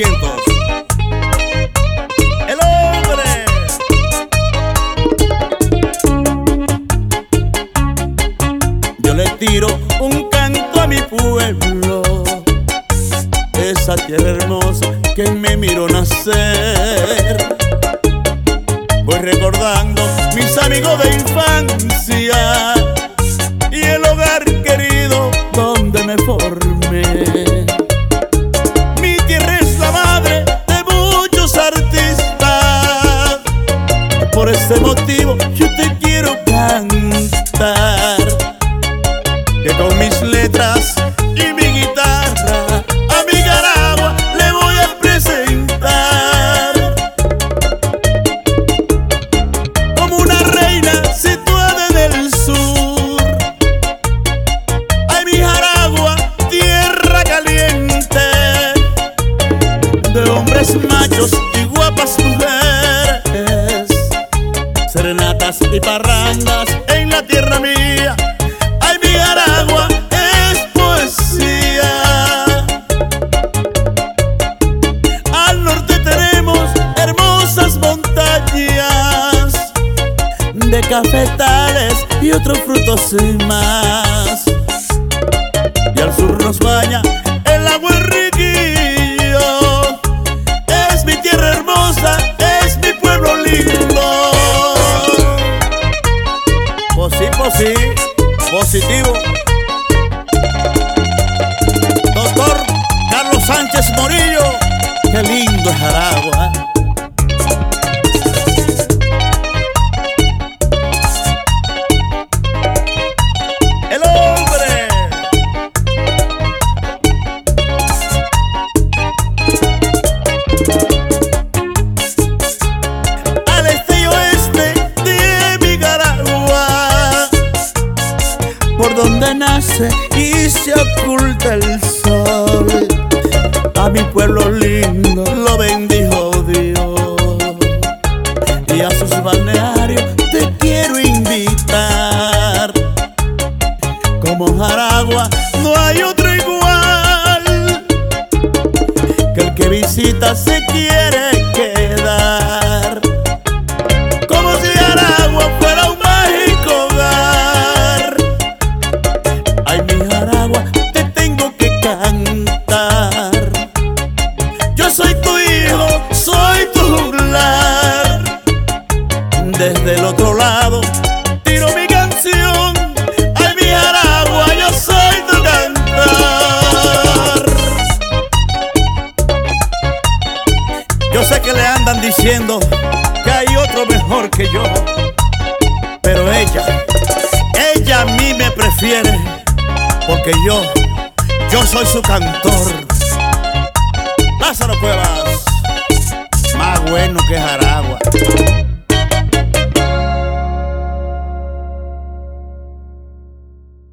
El hombre. Yo le tiro un canto a mi pueblo. Esa tierra hermosa que me miró nacer. Voy recordando mis amigos de infancia y el hogar querido donde me formé. Por ese motivo yo te quiero cantar. Que con mis letras y mi guitarra a mi Garagua le voy a presentar. Como una reina situada en el sur. Ay, mi Jaragua, tierra caliente de hombres machos y guapas mujeres, y parrandas en la tierra mía. Ay, mi Aragua es poesía. Al norte tenemos hermosas montañas de cafetales y otros frutos y más. Y al sur nos baña el agua Sí, positivo. Doctor Carlos Sánchez Morillo, qué lindo es Aragua. Por donde nace y se oculta el sol. A mi pueblo lindo lo bendijo Dios y a sus balnearios te quiero invitar. Como Jaragua no hay otro igual que el que visita se quiere quedar. Tiro mi canción. Ay, mi Aragua, yo soy tu cantar. Yo sé que le andan diciendo que hay otro mejor que yo. Pero ella, ella a mí me prefiere. Porque yo, yo soy su cantor. Lázaro Cuevas, más bueno que Jara.